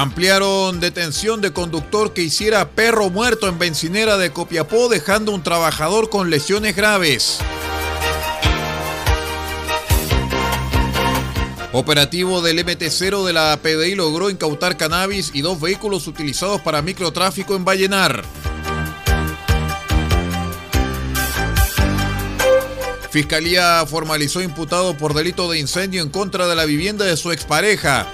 Ampliaron detención de conductor que hiciera perro muerto en bencinera de Copiapó dejando un trabajador con lesiones graves. Operativo del MT0 de la PDI logró incautar cannabis y dos vehículos utilizados para microtráfico en Vallenar. Fiscalía formalizó imputado por delito de incendio en contra de la vivienda de su expareja.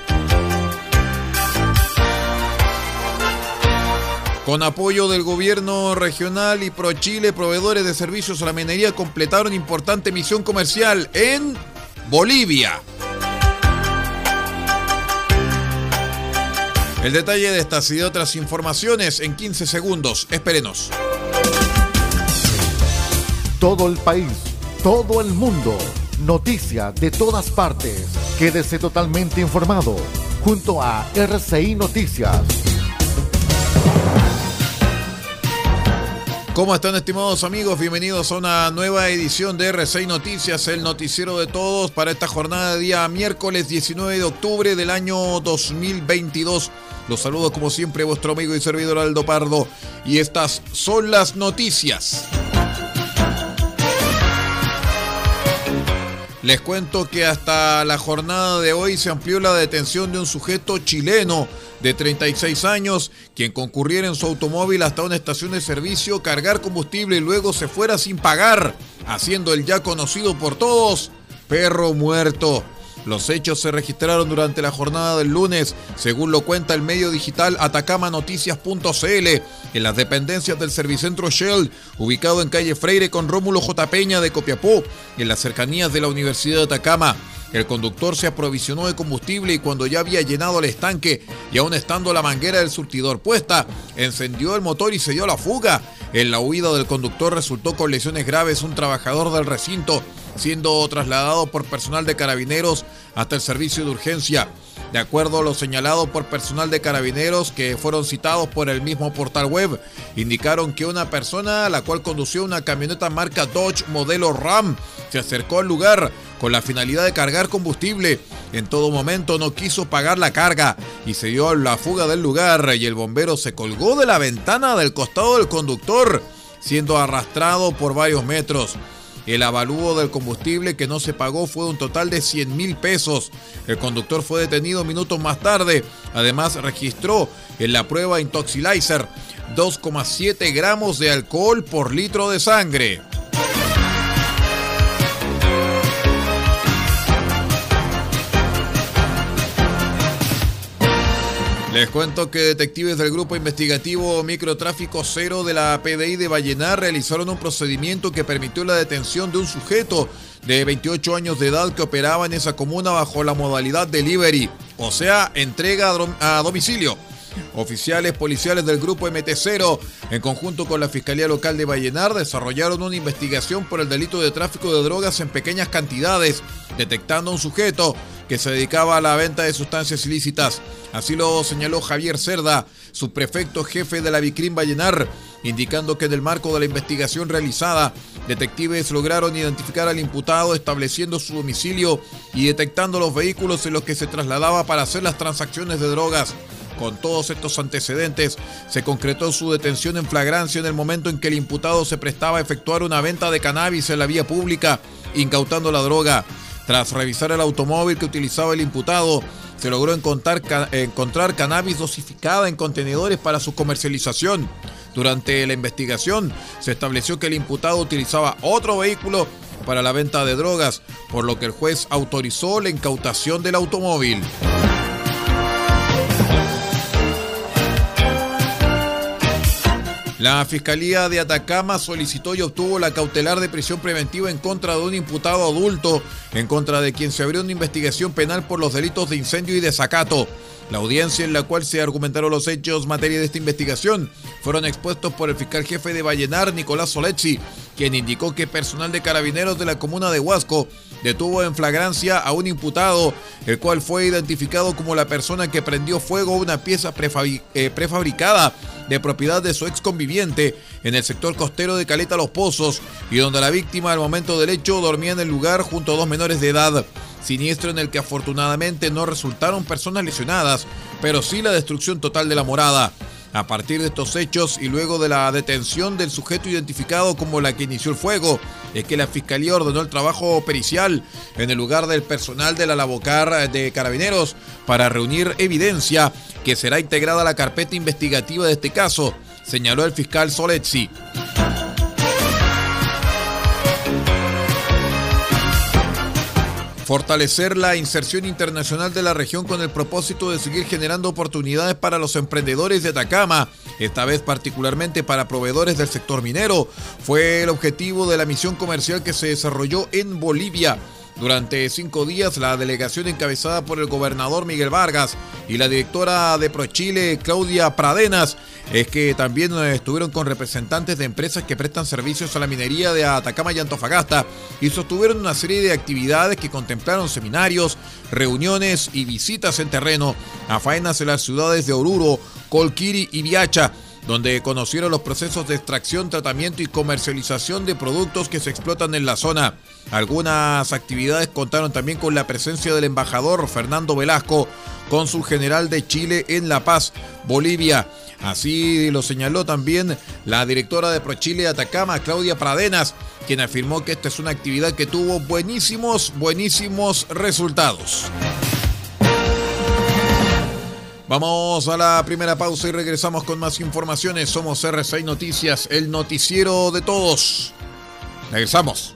Con apoyo del gobierno regional y ProChile, proveedores de servicios a la minería completaron importante misión comercial en Bolivia. El detalle de estas y de otras informaciones en 15 segundos. Espérenos. Todo el país, todo el mundo, noticia de todas partes. Quédese totalmente informado junto a RCI Noticias. ¿Cómo están estimados amigos? Bienvenidos a una nueva edición de R6 Noticias, el noticiero de todos para esta jornada de día miércoles 19 de octubre del año 2022. Los saludo como siempre vuestro amigo y servidor Aldo Pardo y estas son las noticias. Les cuento que hasta la jornada de hoy se amplió la detención de un sujeto chileno de 36 años, quien concurriera en su automóvil hasta una estación de servicio, cargar combustible y luego se fuera sin pagar, haciendo el ya conocido por todos perro muerto. Los hechos se registraron durante la jornada del lunes, según lo cuenta el medio digital atacamanoticias.cl, en las dependencias del Servicentro Shell, ubicado en calle Freire con Rómulo J. Peña de Copiapó, en las cercanías de la Universidad de Atacama. El conductor se aprovisionó de combustible y cuando ya había llenado el estanque y aún estando la manguera del surtidor puesta, encendió el motor y se dio la fuga. En la huida del conductor resultó con lesiones graves un trabajador del recinto, siendo trasladado por personal de carabineros hasta el servicio de urgencia. De acuerdo a lo señalado por personal de carabineros que fueron citados por el mismo portal web, indicaron que una persona, la cual condució una camioneta marca Dodge modelo Ram, se acercó al lugar con la finalidad de cargar combustible. En todo momento no quiso pagar la carga y se dio la fuga del lugar y el bombero se colgó de la ventana del costado del conductor, siendo arrastrado por varios metros. El avalúo del combustible que no se pagó fue un total de 100 mil pesos. El conductor fue detenido minutos más tarde. Además registró en la prueba Intoxilizer 2,7 gramos de alcohol por litro de sangre. Les cuento que detectives del Grupo Investigativo Microtráfico Cero de la PDI de Vallenar realizaron un procedimiento que permitió la detención de un sujeto de 28 años de edad que operaba en esa comuna bajo la modalidad delivery, o sea, entrega a domicilio. Oficiales policiales del grupo MT0, en conjunto con la Fiscalía Local de Vallenar, desarrollaron una investigación por el delito de tráfico de drogas en pequeñas cantidades, detectando a un sujeto que se dedicaba a la venta de sustancias ilícitas. Así lo señaló Javier Cerda, subprefecto jefe de la Vicrim Vallenar, indicando que en el marco de la investigación realizada, detectives lograron identificar al imputado estableciendo su domicilio y detectando los vehículos en los que se trasladaba para hacer las transacciones de drogas. Con todos estos antecedentes, se concretó su detención en flagrancia en el momento en que el imputado se prestaba a efectuar una venta de cannabis en la vía pública, incautando la droga. Tras revisar el automóvil que utilizaba el imputado, se logró encontrar, cannabis dosificada en contenedores para su comercialización. Durante la investigación, se estableció que el imputado utilizaba otro vehículo para la venta de drogas, por lo que el juez autorizó la incautación del automóvil. La Fiscalía de Atacama solicitó y obtuvo la cautelar de prisión preventiva en contra de un imputado adulto, en contra de quien se abrió una investigación penal por los delitos de incendio y desacato. La audiencia en la cual se argumentaron los hechos materia de esta investigación fueron expuestos por el fiscal jefe de Vallenar, Nicolás Solecci, quien indicó que personal de carabineros de la comuna de Huasco detuvo en flagrancia a un imputado, el cual fue identificado como la persona que prendió fuego a una pieza eh, prefabricada de propiedad de su ex conviviente en el sector costero de Caleta Los Pozos y donde la víctima al momento del hecho dormía en el lugar junto a dos menores de edad siniestro en el que afortunadamente no resultaron personas lesionadas, pero sí la destrucción total de la morada. A partir de estos hechos y luego de la detención del sujeto identificado como la que inició el fuego, es que la Fiscalía ordenó el trabajo pericial en el lugar del personal de la Lavocar de Carabineros para reunir evidencia que será integrada a la carpeta investigativa de este caso, señaló el fiscal Soletzi. Fortalecer la inserción internacional de la región con el propósito de seguir generando oportunidades para los emprendedores de Atacama, esta vez particularmente para proveedores del sector minero, fue el objetivo de la misión comercial que se desarrolló en Bolivia. Durante cinco días, la delegación encabezada por el gobernador Miguel Vargas y la directora de ProChile, Claudia Pradenas, es que también estuvieron con representantes de empresas que prestan servicios a la minería de Atacama y Antofagasta y sostuvieron una serie de actividades que contemplaron seminarios, reuniones y visitas en terreno a faenas en las ciudades de Oruro, Colquiri y Viacha donde conocieron los procesos de extracción, tratamiento y comercialización de productos que se explotan en la zona. Algunas actividades contaron también con la presencia del embajador Fernando Velasco, cónsul general de Chile en La Paz, Bolivia. Así lo señaló también la directora de ProChile Atacama, Claudia Pradenas, quien afirmó que esta es una actividad que tuvo buenísimos, buenísimos resultados. Vamos a la primera pausa y regresamos con más informaciones. Somos R6 Noticias, el noticiero de todos. Regresamos.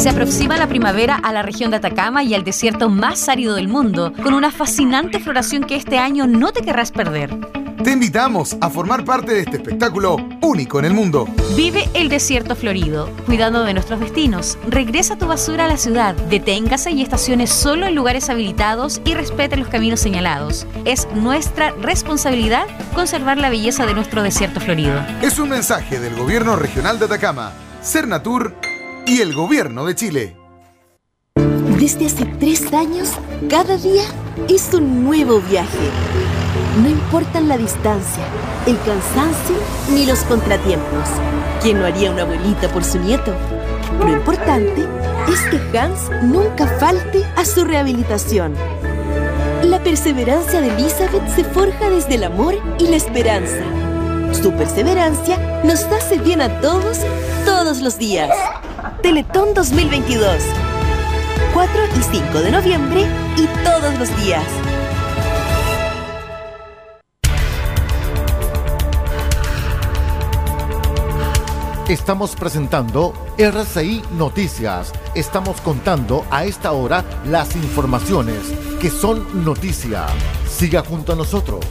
Se aproxima la primavera a la región de Atacama y al desierto más árido del mundo, con una fascinante floración que este año no te querrás perder. Te invitamos a formar parte de este espectáculo único en el mundo. Vive el desierto florido, cuidando de nuestros destinos. Regresa tu basura a la ciudad, deténgase y estacione solo en lugares habilitados y respete los caminos señalados. Es nuestra responsabilidad conservar la belleza de nuestro desierto florido. Es un mensaje del Gobierno Regional de Atacama, Cernatur y el Gobierno de Chile. Desde hace tres años, cada día es un nuevo viaje. No importan la distancia, el cansancio ni los contratiempos. ¿Quién no haría una abuelita por su nieto? Lo importante es que Hans nunca falte a su rehabilitación. La perseverancia de Elizabeth se forja desde el amor y la esperanza. Su perseverancia nos hace bien a todos, todos los días. Teletón 2022. 4 y 5 de noviembre y todos los días. Estamos presentando RCI Noticias. Estamos contando a esta hora las informaciones que son noticia. Siga junto a nosotros.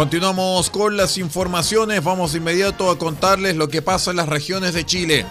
Continuamos con las informaciones. Vamos de inmediato a contarles lo que pasa en las regiones de Chile.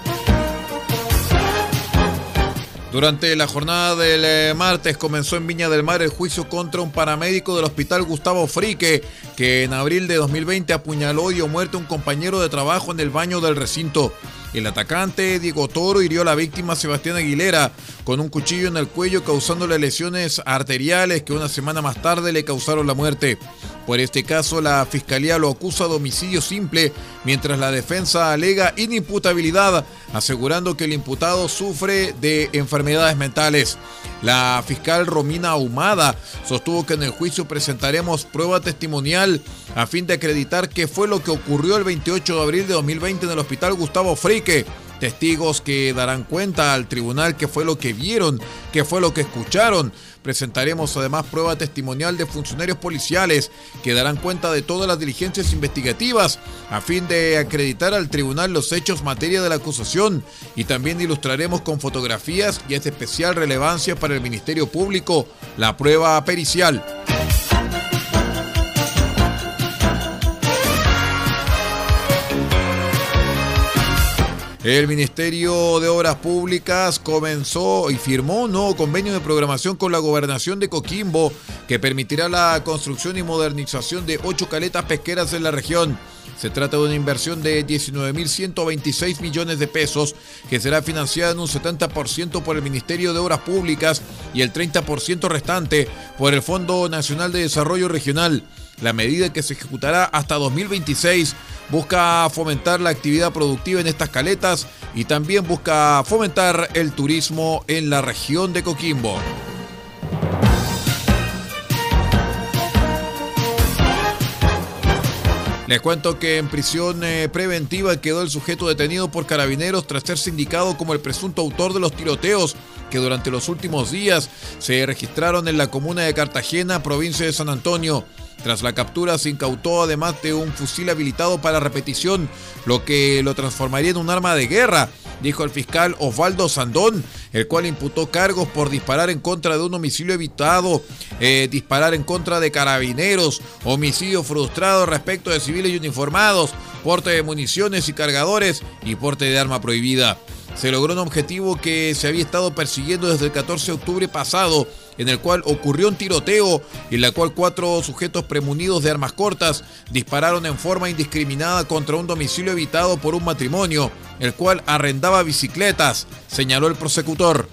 Durante la jornada del eh, martes comenzó en Viña del Mar el juicio contra un paramédico del hospital Gustavo Frique, que en abril de 2020 apuñaló y dio muerte a un compañero de trabajo en el baño del recinto. El atacante Diego Toro hirió a la víctima Sebastián Aguilera con un cuchillo en el cuello causándole lesiones arteriales que una semana más tarde le causaron la muerte. Por este caso, la fiscalía lo acusa de homicidio simple, mientras la defensa alega inimputabilidad, asegurando que el imputado sufre de enfermedades mentales. La fiscal Romina Ahumada sostuvo que en el juicio presentaremos prueba testimonial a fin de acreditar qué fue lo que ocurrió el 28 de abril de 2020 en el hospital Gustavo Frique testigos que darán cuenta al tribunal qué fue lo que vieron, qué fue lo que escucharon. Presentaremos además prueba testimonial de funcionarios policiales que darán cuenta de todas las diligencias investigativas a fin de acreditar al tribunal los hechos materia de la acusación y también ilustraremos con fotografías y es de especial relevancia para el Ministerio Público la prueba pericial. El Ministerio de Obras Públicas comenzó y firmó un nuevo convenio de programación con la gobernación de Coquimbo que permitirá la construcción y modernización de ocho caletas pesqueras en la región. Se trata de una inversión de 19.126 millones de pesos que será financiada en un 70% por el Ministerio de Obras Públicas y el 30% restante por el Fondo Nacional de Desarrollo Regional. La medida que se ejecutará hasta 2026 busca fomentar la actividad productiva en estas caletas y también busca fomentar el turismo en la región de Coquimbo. Les cuento que en prisión eh, preventiva quedó el sujeto detenido por carabineros tras ser sindicado como el presunto autor de los tiroteos que durante los últimos días se registraron en la comuna de Cartagena, provincia de San Antonio. Tras la captura se incautó además de un fusil habilitado para repetición, lo que lo transformaría en un arma de guerra, dijo el fiscal Osvaldo Sandón, el cual imputó cargos por disparar en contra de un homicidio evitado, eh, disparar en contra de carabineros, homicidio frustrado respecto de civiles y uniformados, porte de municiones y cargadores y porte de arma prohibida. Se logró un objetivo que se había estado persiguiendo desde el 14 de octubre pasado en el cual ocurrió un tiroteo en la cual cuatro sujetos premunidos de armas cortas dispararon en forma indiscriminada contra un domicilio evitado por un matrimonio, el cual arrendaba bicicletas, señaló el prosecutor.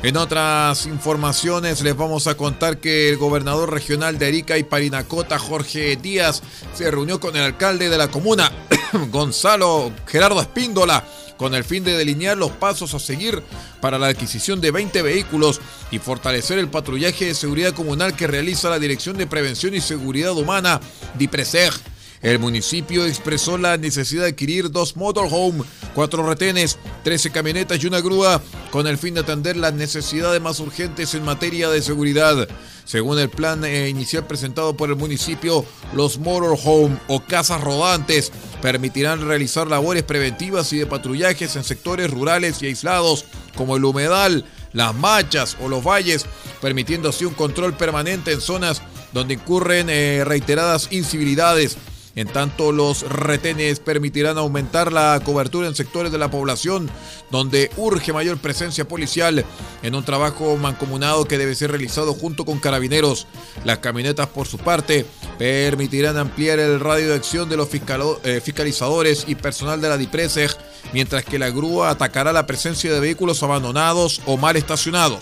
En otras informaciones les vamos a contar que el gobernador regional de Arica y Parinacota, Jorge Díaz, se reunió con el alcalde de la comuna, Gonzalo Gerardo Espíndola, con el fin de delinear los pasos a seguir para la adquisición de 20 vehículos y fortalecer el patrullaje de seguridad comunal que realiza la Dirección de Prevención y Seguridad Humana, DIPRESEG. El municipio expresó la necesidad de adquirir dos motorhome, cuatro retenes, 13 camionetas y una grúa con el fin de atender las necesidades más urgentes en materia de seguridad. Según el plan eh, inicial presentado por el municipio, los motorhome o casas rodantes permitirán realizar labores preventivas y de patrullajes en sectores rurales y aislados como el humedal, las machas o los valles, permitiendo así un control permanente en zonas donde incurren eh, reiteradas incivilidades en tanto, los retenes permitirán aumentar la cobertura en sectores de la población donde urge mayor presencia policial en un trabajo mancomunado que debe ser realizado junto con carabineros. Las camionetas, por su parte, permitirán ampliar el radio de acción de los eh, fiscalizadores y personal de la DIPRESEG, mientras que la grúa atacará la presencia de vehículos abandonados o mal estacionados.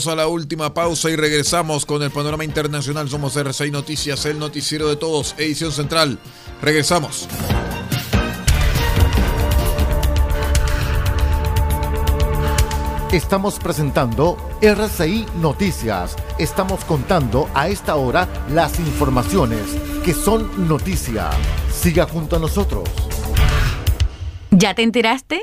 Vamos a la última pausa y regresamos con el panorama internacional. Somos R6 Noticias, el noticiero de todos, edición central. Regresamos. Estamos presentando RCI Noticias. Estamos contando a esta hora las informaciones que son noticia. Siga junto a nosotros. ¿Ya te enteraste?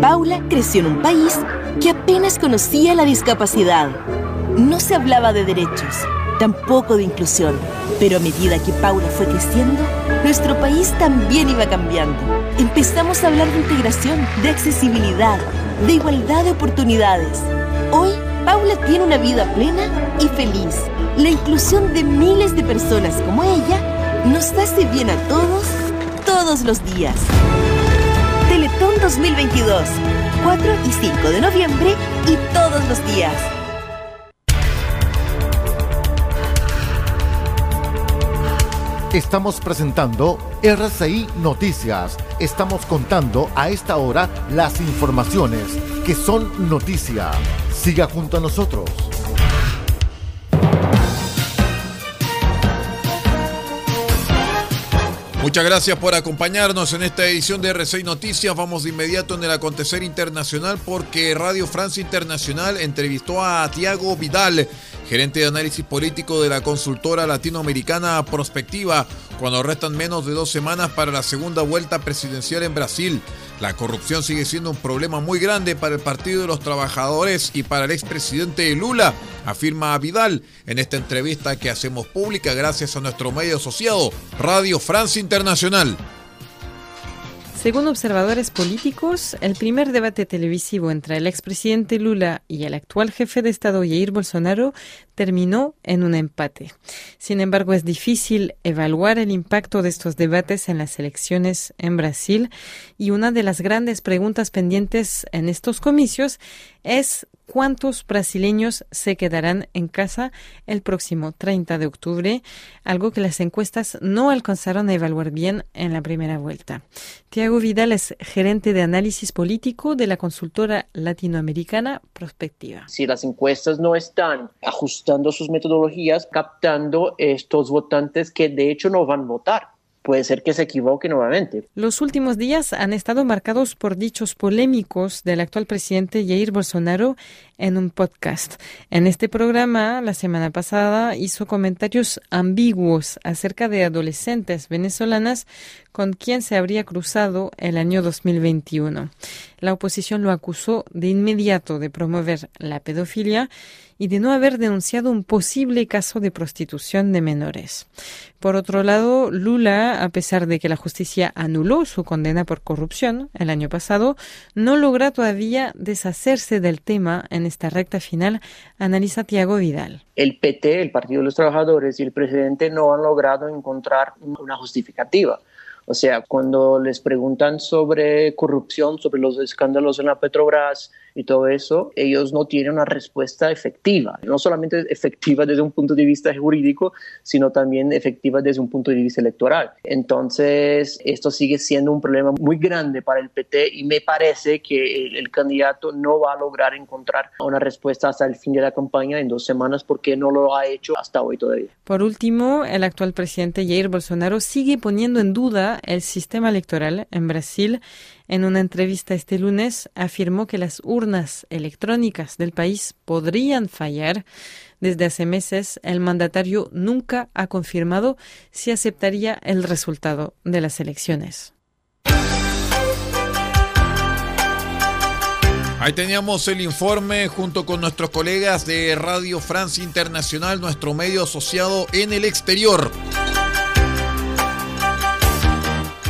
Paula creció en un país que apenas conocía la discapacidad. No se hablaba de derechos, tampoco de inclusión, pero a medida que Paula fue creciendo, nuestro país también iba cambiando. Empezamos a hablar de integración, de accesibilidad, de igualdad de oportunidades. Hoy, Paula tiene una vida plena y feliz. La inclusión de miles de personas como ella nos hace bien a todos, todos los días. Teletón 2022, 4 y 5 de noviembre y todos los días. Estamos presentando RCI Noticias. Estamos contando a esta hora las informaciones que son noticia. Siga junto a nosotros. Muchas gracias por acompañarnos en esta edición de R6 Noticias. Vamos de inmediato en el acontecer internacional porque Radio Francia Internacional entrevistó a Tiago Vidal, gerente de análisis político de la consultora latinoamericana Prospectiva, cuando restan menos de dos semanas para la segunda vuelta presidencial en Brasil. La corrupción sigue siendo un problema muy grande para el Partido de los Trabajadores y para el expresidente Lula, afirma Vidal en esta entrevista que hacemos pública gracias a nuestro medio asociado, Radio Francia Internacional. Según observadores políticos, el primer debate televisivo entre el expresidente Lula y el actual jefe de Estado Jair Bolsonaro terminó en un empate. Sin embargo, es difícil evaluar el impacto de estos debates en las elecciones en Brasil y una de las grandes preguntas pendientes en estos comicios es cuántos brasileños se quedarán en casa el próximo 30 de octubre, algo que las encuestas no alcanzaron a evaluar bien en la primera vuelta. Tiago Vidal es gerente de análisis político de la consultora latinoamericana Prospectiva. Si las encuestas no están ajustando sus metodologías, captando estos votantes que de hecho no van a votar puede ser que se equivoque nuevamente. Los últimos días han estado marcados por dichos polémicos del actual presidente Jair Bolsonaro en un podcast. En este programa, la semana pasada, hizo comentarios ambiguos acerca de adolescentes venezolanas con quien se habría cruzado el año 2021. La oposición lo acusó de inmediato de promover la pedofilia y de no haber denunciado un posible caso de prostitución de menores. Por otro lado, Lula, a pesar de que la justicia anuló su condena por corrupción el año pasado, no logra todavía deshacerse del tema en esta recta final, analiza Tiago Vidal. El PT, el Partido de los Trabajadores y el presidente no han logrado encontrar una justificativa. O sea, cuando les preguntan sobre corrupción, sobre los escándalos en la Petrobras y todo eso, ellos no tienen una respuesta efectiva. No solamente efectiva desde un punto de vista jurídico, sino también efectiva desde un punto de vista electoral. Entonces, esto sigue siendo un problema muy grande para el PT y me parece que el, candidato no va a lograr encontrar una respuesta hasta el fin de la campaña en dos semanas porque no lo ha hecho hasta hoy todavía. Por último, el actual presidente Jair Bolsonaro sigue poniendo en duda el sistema electoral en Brasil. En una entrevista este lunes afirmó que las urnas electrónicas del país podrían fallar. Desde hace meses, el mandatario nunca ha confirmado si aceptaría el resultado de las elecciones. Ahí teníamos el informe junto con nuestros colegas de Radio Francia Internacional, nuestro medio asociado en el exterior.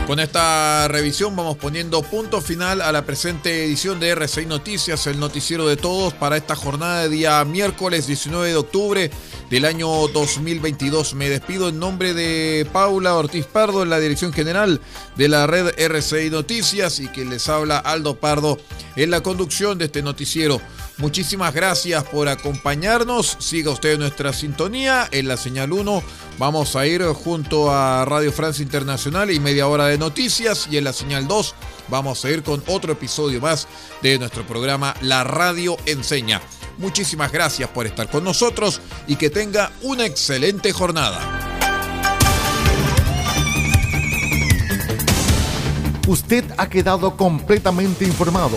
Con esta revisión vamos poniendo punto final a la presente edición de R6 Noticias, el noticiero de todos para esta jornada de día miércoles 19 de octubre del año 2022. Me despido en nombre de Paula Ortiz Pardo en la dirección general de la red R6 Noticias y que les habla Aldo Pardo en la conducción de este noticiero. Muchísimas gracias por acompañarnos. Siga usted nuestra sintonía en la señal 1. Vamos a ir junto a Radio Francia Internacional y media hora de noticias. Y en la señal 2 vamos a ir con otro episodio más de nuestro programa La Radio Enseña. Muchísimas gracias por estar con nosotros y que tenga una excelente jornada. Usted ha quedado completamente informado.